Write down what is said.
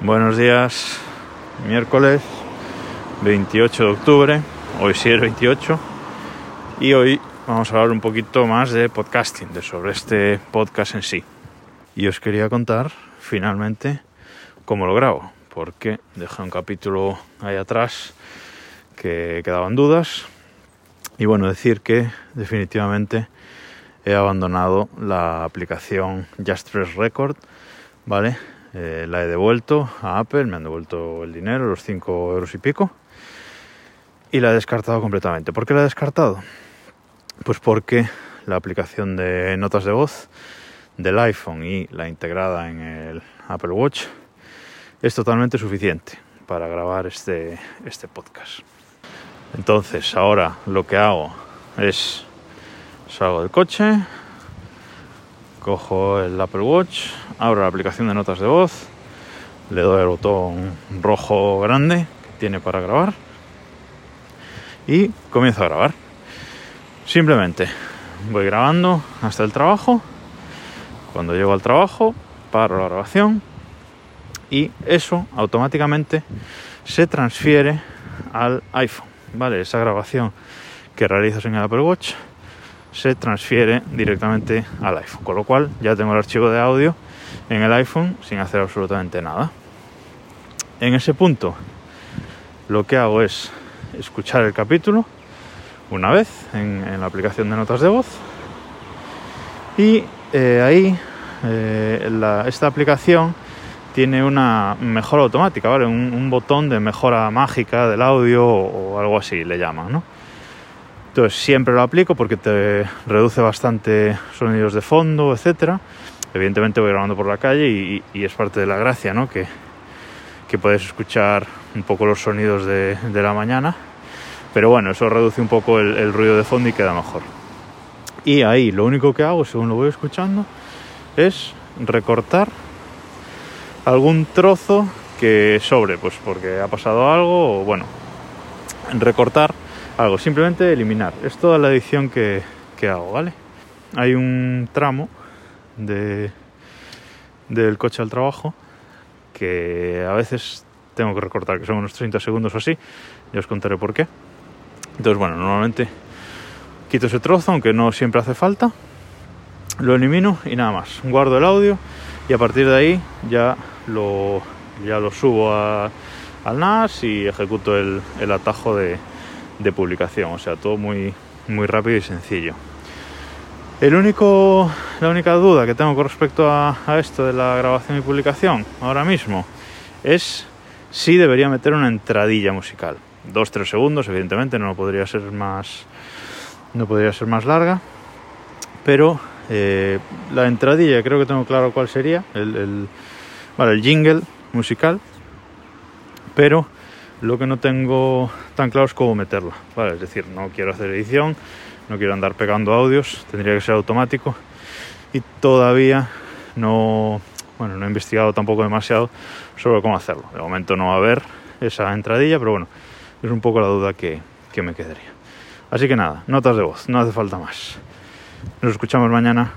Buenos días, miércoles 28 de octubre, hoy sí es 28 y hoy vamos a hablar un poquito más de podcasting, de sobre este podcast en sí. Y os quería contar finalmente cómo lo grabo, porque dejé un capítulo ahí atrás que quedaban dudas y bueno, decir que definitivamente he abandonado la aplicación Just Press Record, ¿vale? Eh, la he devuelto a Apple, me han devuelto el dinero, los 5 euros y pico, y la he descartado completamente. ¿Por qué la he descartado? Pues porque la aplicación de notas de voz del iPhone y la integrada en el Apple Watch es totalmente suficiente para grabar este, este podcast. Entonces ahora lo que hago es salgo del coche, cojo el Apple Watch, abro la aplicación de notas de voz, le doy el botón rojo grande que tiene para grabar y comienzo a grabar. Simplemente voy grabando hasta el trabajo. Cuando llego al trabajo, paro la grabación y eso automáticamente se transfiere al iPhone. ¿Vale? Esa grabación que realizas en el Apple Watch se transfiere directamente al iPhone. Con lo cual ya tengo el archivo de audio en el iPhone sin hacer absolutamente nada. En ese punto lo que hago es escuchar el capítulo una vez en, la aplicación de notas de voz y eh, ahí eh, esta aplicación tiene una mejora automática, ¿vale? Un, un, botón de mejora mágica del audio o, o algo así le llaman, ¿no? Entonces siempre lo aplico porque te reduce bastante sonidos de fondo, etcétera. Evidentemente voy grabando por la calle y, es parte de la gracia, ¿no? Que, puedes escuchar un poco los sonidos de, la mañana. Pero bueno, eso reduce un poco el, ruido de fondo y queda mejor. Y ahí lo único que hago, según lo voy escuchando, es recortar algún trozo que sobre, pues porque ha pasado algo, o bueno, recortar algo, simplemente eliminar. Es toda la edición que, hago, ¿vale? Hay un tramo de, del coche al trabajo que a veces tengo que recortar, que son unos 30 segundos o así, ya os contaré por qué. Entonces, bueno, normalmente quito ese trozo, aunque no siempre hace falta, lo elimino y nada más. Guardo el audio y a partir de ahí ya lo, ya lo subo al NAS y ejecuto el atajo de, de publicación, o sea, todo muy, muy rápido y sencillo. El único, la única duda que tengo con respecto a, esto de la grabación y publicación ahora mismo es si debería meter una entradilla musical. Dos, tres segundos, evidentemente, no podría ser más, no podría ser más larga, pero eh, la entradilla creo que tengo claro cuál sería, el, el, el jingle musical, pero lo que no tengo tan claro es cómo meterla. Vale, es decir, no quiero hacer edición, no quiero andar pegando audios, tendría que ser automático y todavía no, bueno, no he investigado tampoco demasiado sobre cómo hacerlo. De momento no va a haber esa entradilla, pero bueno, es un poco la duda que, que me quedaría. Así que nada, notas de voz, no hace falta más. Nos escuchamos mañana.